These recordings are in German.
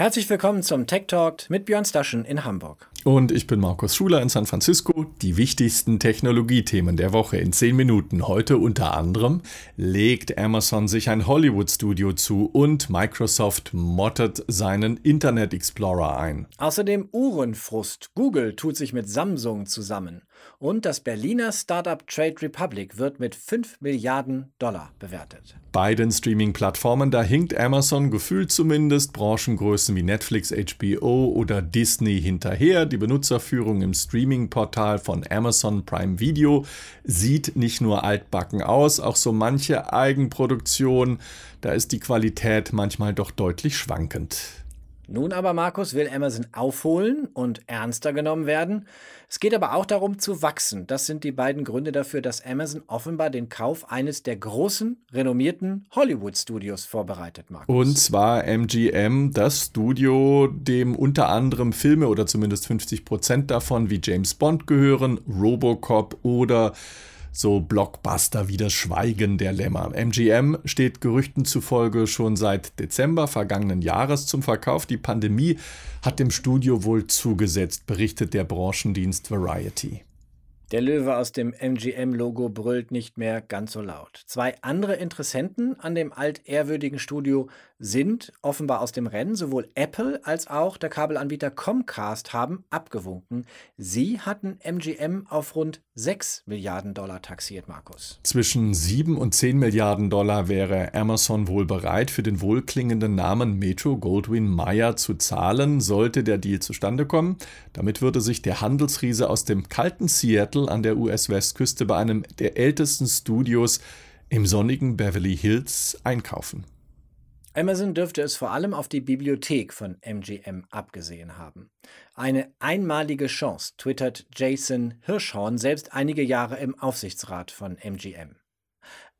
Herzlich willkommen zum Tech Talk mit Björn Staschen in Hamburg. Und ich bin Markus Schuler in San Francisco. Die wichtigsten Technologiethemen der Woche in 10 Minuten. Heute unter anderem legt Amazon sich ein Hollywood-Studio zu und Microsoft mottet seinen Internet Explorer ein. Außerdem Uhrenfrust. Google tut sich mit Samsung zusammen. Und das Berliner Startup Trade Republic wird mit 5 Milliarden Dollar bewertet. Bei den Streaming-Plattformen, da hinkt Amazon gefühlt zumindest Branchengrößen wie Netflix, HBO oder Disney hinterher. Die Benutzerführung im Streaming-Portal von Amazon Prime Video sieht nicht nur altbacken aus, auch so manche Eigenproduktion, da ist die Qualität manchmal doch deutlich schwankend. Nun aber, Markus, will Amazon aufholen und ernster genommen werden. Es geht aber auch darum zu wachsen. Das sind die beiden Gründe dafür, dass Amazon offenbar den Kauf eines der großen, renommierten Hollywood-Studios vorbereitet, Markus. Und zwar MGM, das Studio, dem unter anderem Filme oder zumindest 50 Prozent davon wie James Bond gehören, Robocop oder so Blockbuster wie das Schweigen der Lämmer. MGM steht Gerüchten zufolge schon seit Dezember vergangenen Jahres zum Verkauf. Die Pandemie hat dem Studio wohl zugesetzt, berichtet der Branchendienst Variety. Der Löwe aus dem MGM-Logo brüllt nicht mehr ganz so laut. Zwei andere Interessenten an dem altehrwürdigen Studio sind offenbar aus dem Rennen. Sowohl Apple als auch der Kabelanbieter Comcast haben abgewunken. Sie hatten MGM auf rund 6 Milliarden Dollar taxiert, Markus. Zwischen 7 und 10 Milliarden Dollar wäre Amazon wohl bereit, für den wohlklingenden Namen Metro Goldwyn Mayer zu zahlen, sollte der Deal zustande kommen. Damit würde sich der Handelsriese aus dem kalten Seattle Seattle an der US-Westküste bei einem der ältesten Studios im sonnigen Beverly Hills einkaufen. Amazon dürfte es vor allem auf die Bibliothek von MGM abgesehen haben. Eine einmalige Chance, twittert Jason Hirschhorn, selbst einige Jahre im Aufsichtsrat von MGM.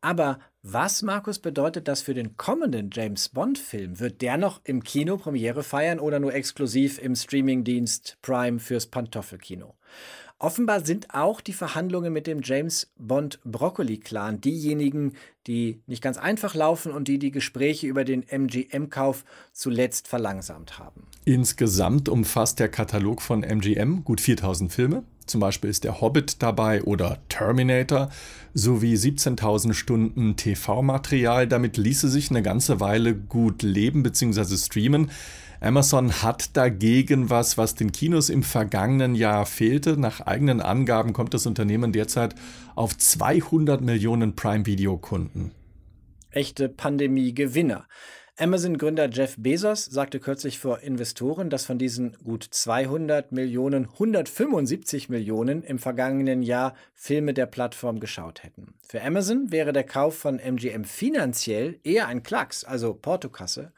Aber was, Markus, bedeutet das für den kommenden James Bond-Film? Wird der noch im Kino Premiere feiern oder nur exklusiv im Streamingdienst Prime fürs Pantoffelkino? Offenbar sind auch die Verhandlungen mit dem James Bond Broccoli Clan diejenigen, die nicht ganz einfach laufen und die die Gespräche über den MGM-Kauf zuletzt verlangsamt haben. Insgesamt umfasst der Katalog von MGM gut 4000 Filme. Zum Beispiel ist der Hobbit dabei oder Terminator sowie 17.000 Stunden TV-Material. Damit ließe sich eine ganze Weile gut leben bzw. streamen. Amazon hat dagegen was, was den Kinos im vergangenen Jahr fehlte. Nach eigenen Angaben kommt das Unternehmen derzeit auf 200 Millionen Prime-Video-Kunden. Echte Pandemie-Gewinner. Amazon-Gründer Jeff Bezos sagte kürzlich vor Investoren, dass von diesen gut 200 Millionen 175 Millionen im vergangenen Jahr Filme der Plattform geschaut hätten. Für Amazon wäre der Kauf von MGM finanziell eher ein Klacks, also Portokasse.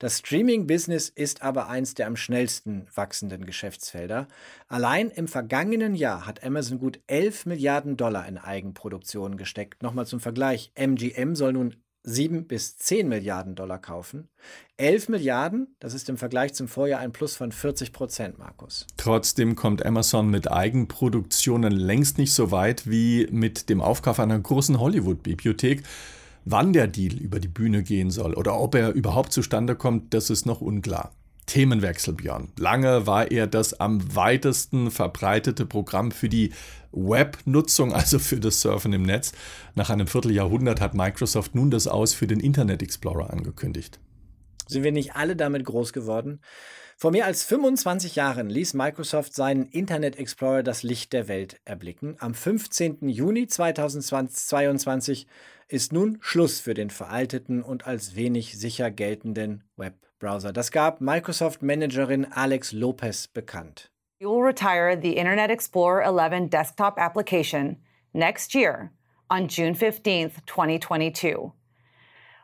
Das Streaming-Business ist aber eins der am schnellsten wachsenden Geschäftsfelder. Allein im vergangenen Jahr hat Amazon gut 11 Milliarden Dollar in Eigenproduktionen gesteckt. Nochmal zum Vergleich. MGM soll nun 7 bis 10 Milliarden Dollar kaufen. 11 Milliarden, das ist im Vergleich zum Vorjahr ein Plus von 40 Prozent, Markus. Trotzdem kommt Amazon mit Eigenproduktionen längst nicht so weit wie mit dem Aufkauf einer großen Hollywood-Bibliothek. Wann der Deal über die Bühne gehen soll oder ob er überhaupt zustande kommt, das ist noch unklar. Themenwechsel, Björn. Lange war er das am weitesten verbreitete Programm für die Webnutzung, also für das Surfen im Netz. Nach einem Vierteljahrhundert hat Microsoft nun das Aus für den Internet Explorer angekündigt. Sind wir nicht alle damit groß geworden? Vor mehr als 25 Jahren ließ Microsoft seinen Internet Explorer das Licht der Welt erblicken. Am 15. Juni 2022 ist nun Schluss für den veralteten und als wenig sicher geltenden Webbrowser. Das gab Microsoft-Managerin Alex Lopez bekannt. You will retire the Internet Explorer 11 desktop application next year on June 15, 2022.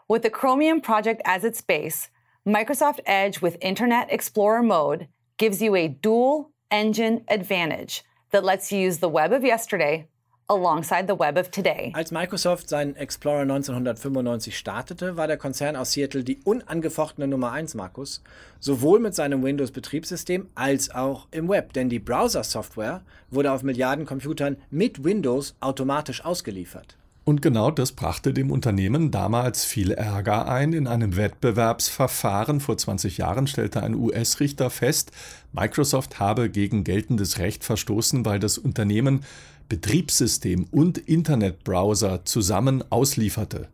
With the Chromium project as its base, Microsoft Edge with Internet Explorer mode gives you a dual engine advantage that lets you use the web of yesterday alongside the web of today. Als Microsoft seinen Explorer 1995 startete, war der Konzern aus Seattle die unangefochtene Nummer 1, Markus, sowohl mit seinem Windows-Betriebssystem als auch im Web, denn die Browser-Software wurde auf Milliarden Computern mit Windows automatisch ausgeliefert. Und genau das brachte dem Unternehmen damals viel Ärger ein. In einem Wettbewerbsverfahren vor 20 Jahren stellte ein US-Richter fest, Microsoft habe gegen geltendes Recht verstoßen, weil das Unternehmen Betriebssystem und Internetbrowser zusammen auslieferte.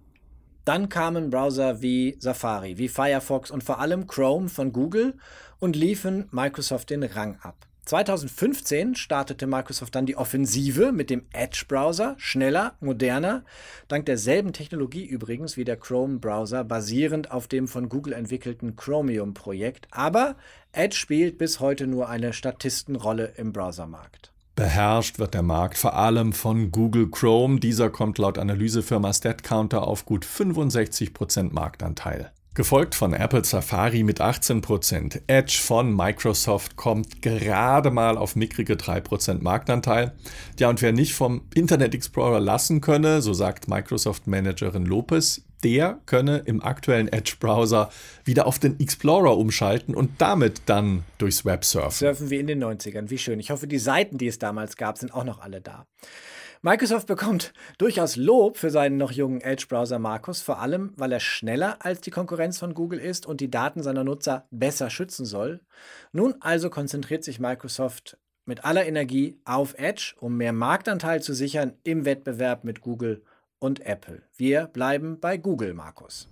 Dann kamen Browser wie Safari, wie Firefox und vor allem Chrome von Google und liefen Microsoft den Rang ab. 2015 startete Microsoft dann die Offensive mit dem Edge-Browser, schneller, moderner, dank derselben Technologie übrigens wie der Chrome-Browser, basierend auf dem von Google entwickelten Chromium-Projekt. Aber Edge spielt bis heute nur eine Statistenrolle im Browsermarkt. Beherrscht wird der Markt vor allem von Google Chrome. Dieser kommt laut Analysefirma StatCounter auf gut 65% Marktanteil. Gefolgt von Apple Safari mit 18%. Edge von Microsoft kommt gerade mal auf mickrige 3% Marktanteil. Ja, und wer nicht vom Internet Explorer lassen könne, so sagt Microsoft-Managerin Lopez, der könne im aktuellen Edge-Browser wieder auf den Explorer umschalten und damit dann durchs Web surfen. Surfen wie in den 90ern, wie schön. Ich hoffe, die Seiten, die es damals gab, sind auch noch alle da. Microsoft bekommt durchaus Lob für seinen noch jungen Edge-Browser Markus, vor allem weil er schneller als die Konkurrenz von Google ist und die Daten seiner Nutzer besser schützen soll. Nun also konzentriert sich Microsoft mit aller Energie auf Edge, um mehr Marktanteil zu sichern im Wettbewerb mit Google und Apple. Wir bleiben bei Google, Markus.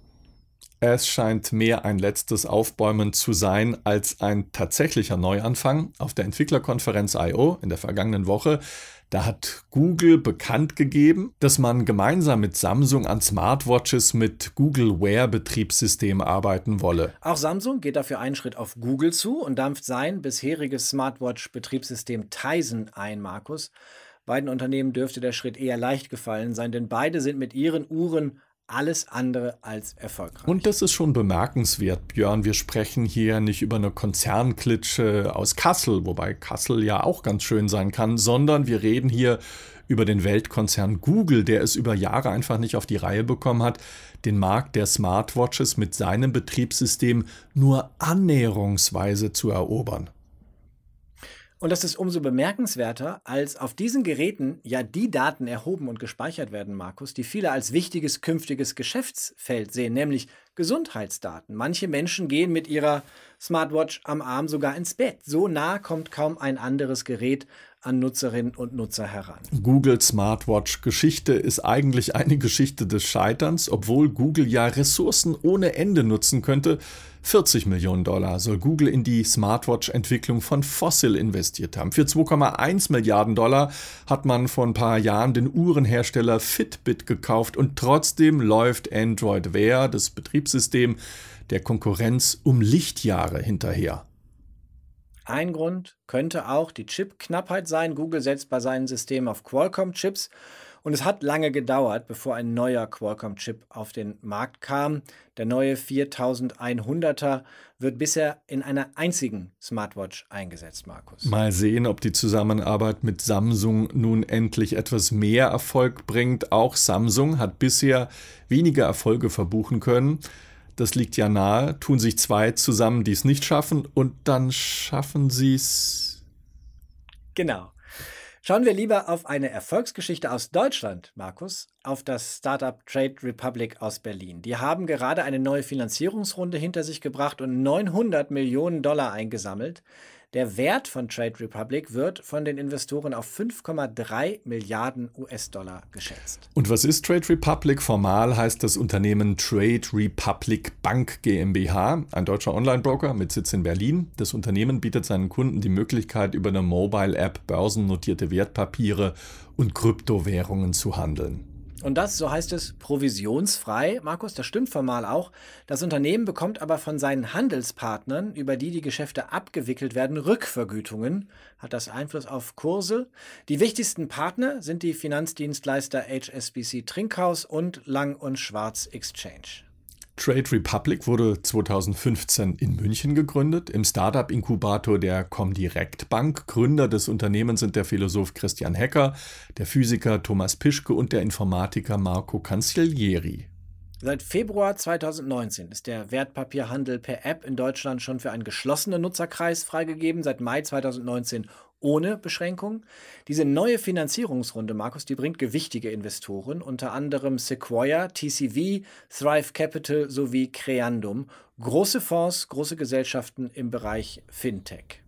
Es scheint mehr ein letztes Aufbäumen zu sein als ein tatsächlicher Neuanfang. Auf der Entwicklerkonferenz I.O. in der vergangenen Woche da hat Google bekannt gegeben, dass man gemeinsam mit Samsung an Smartwatches mit Google Wear Betriebssystem arbeiten wolle. Auch Samsung geht dafür einen Schritt auf Google zu und dampft sein bisheriges Smartwatch Betriebssystem Tizen ein, Markus. Beiden Unternehmen dürfte der Schritt eher leicht gefallen sein, denn beide sind mit ihren Uhren alles andere als erfolgreich. Und das ist schon bemerkenswert, Björn. Wir sprechen hier nicht über eine Konzernklitsche aus Kassel, wobei Kassel ja auch ganz schön sein kann, sondern wir reden hier über den Weltkonzern Google, der es über Jahre einfach nicht auf die Reihe bekommen hat, den Markt der Smartwatches mit seinem Betriebssystem nur annäherungsweise zu erobern. Und das ist umso bemerkenswerter, als auf diesen Geräten ja die Daten erhoben und gespeichert werden, Markus, die viele als wichtiges künftiges Geschäftsfeld sehen, nämlich Gesundheitsdaten. Manche Menschen gehen mit ihrer Smartwatch am Arm sogar ins Bett. So nah kommt kaum ein anderes Gerät an Nutzerinnen und Nutzer heran. Google Smartwatch Geschichte ist eigentlich eine Geschichte des Scheiterns, obwohl Google ja Ressourcen ohne Ende nutzen könnte. 40 Millionen Dollar soll Google in die Smartwatch-Entwicklung von Fossil investiert haben. Für 2,1 Milliarden Dollar hat man vor ein paar Jahren den Uhrenhersteller Fitbit gekauft und trotzdem läuft Android Wear, das Betriebssystem, der Konkurrenz um Lichtjahre hinterher. Ein Grund könnte auch die Chip-Knappheit sein. Google setzt bei seinen Systemen auf Qualcomm-Chips und es hat lange gedauert, bevor ein neuer Qualcomm-Chip auf den Markt kam. Der neue 4100er wird bisher in einer einzigen Smartwatch eingesetzt, Markus. Mal sehen, ob die Zusammenarbeit mit Samsung nun endlich etwas mehr Erfolg bringt. Auch Samsung hat bisher weniger Erfolge verbuchen können das liegt ja nahe, tun sich zwei zusammen, die es nicht schaffen und dann schaffen sie es. Genau. Schauen wir lieber auf eine Erfolgsgeschichte aus Deutschland, Markus, auf das Startup Trade Republic aus Berlin. Die haben gerade eine neue Finanzierungsrunde hinter sich gebracht und 900 Millionen Dollar eingesammelt. Der Wert von Trade Republic wird von den Investoren auf 5,3 Milliarden US-Dollar geschätzt. Und was ist Trade Republic? Formal heißt das Unternehmen Trade Republic Bank GmbH, ein deutscher Online-Broker mit Sitz in Berlin. Das Unternehmen bietet seinen Kunden die Möglichkeit, über eine Mobile-App börsennotierte Wertpapiere und Kryptowährungen zu handeln. Und das, so heißt es, provisionsfrei. Markus, das stimmt formal auch. Das Unternehmen bekommt aber von seinen Handelspartnern, über die die Geschäfte abgewickelt werden, Rückvergütungen. Hat das Einfluss auf Kurse? Die wichtigsten Partner sind die Finanzdienstleister HSBC Trinkhaus und Lang und Schwarz Exchange. Trade Republic wurde 2015 in München gegründet, im Startup-Inkubator der Comdirect Bank. Gründer des Unternehmens sind der Philosoph Christian Hecker, der Physiker Thomas Pischke und der Informatiker Marco Cancellieri. Seit Februar 2019 ist der Wertpapierhandel per App in Deutschland schon für einen geschlossenen Nutzerkreis freigegeben. Seit Mai 2019 ohne Beschränkung. Diese neue Finanzierungsrunde, Markus, die bringt gewichtige Investoren, unter anderem Sequoia, TCV, Thrive Capital sowie Creandum. Große Fonds, große Gesellschaften im Bereich Fintech.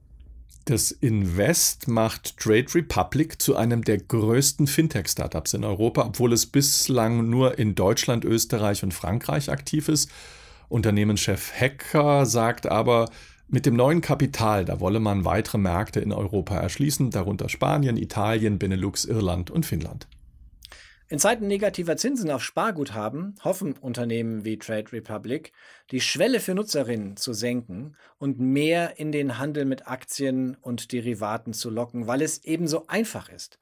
Das Invest macht Trade Republic zu einem der größten Fintech-Startups in Europa, obwohl es bislang nur in Deutschland, Österreich und Frankreich aktiv ist. Unternehmenschef Hecker sagt aber, mit dem neuen Kapital, da wolle man weitere Märkte in Europa erschließen, darunter Spanien, Italien, Benelux, Irland und Finnland. In Zeiten negativer Zinsen auf Sparguthaben hoffen Unternehmen wie Trade Republic, die Schwelle für Nutzerinnen zu senken und mehr in den Handel mit Aktien und Derivaten zu locken, weil es ebenso einfach ist.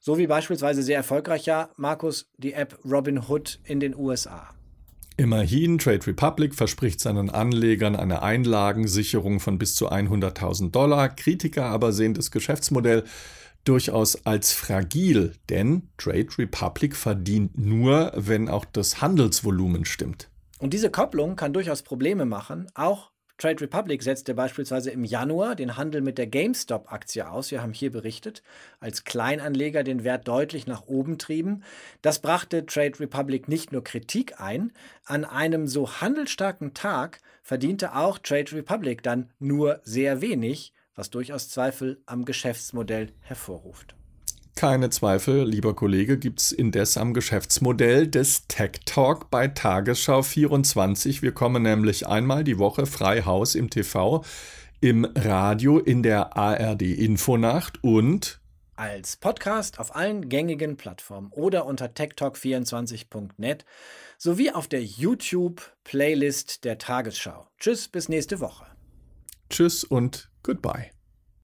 So wie beispielsweise sehr erfolgreich ja, Markus, die App Robinhood in den USA. Immerhin, Trade Republic verspricht seinen Anlegern eine Einlagensicherung von bis zu 100.000 Dollar. Kritiker aber sehen das Geschäftsmodell durchaus als fragil, denn Trade Republic verdient nur, wenn auch das Handelsvolumen stimmt. Und diese Kopplung kann durchaus Probleme machen, auch Trade Republic setzte beispielsweise im Januar den Handel mit der GameStop-Aktie aus. Wir haben hier berichtet, als Kleinanleger den Wert deutlich nach oben trieben. Das brachte Trade Republic nicht nur Kritik ein, an einem so handelsstarken Tag verdiente auch Trade Republic dann nur sehr wenig, was durchaus Zweifel am Geschäftsmodell hervorruft. Keine Zweifel, lieber Kollege, gibt es indes am Geschäftsmodell des Tech Talk bei Tagesschau 24. Wir kommen nämlich einmal die Woche frei Haus im TV, im Radio, in der ARD Infonacht und als Podcast auf allen gängigen Plattformen oder unter techtalk24.net sowie auf der YouTube-Playlist der Tagesschau. Tschüss, bis nächste Woche. Tschüss und goodbye.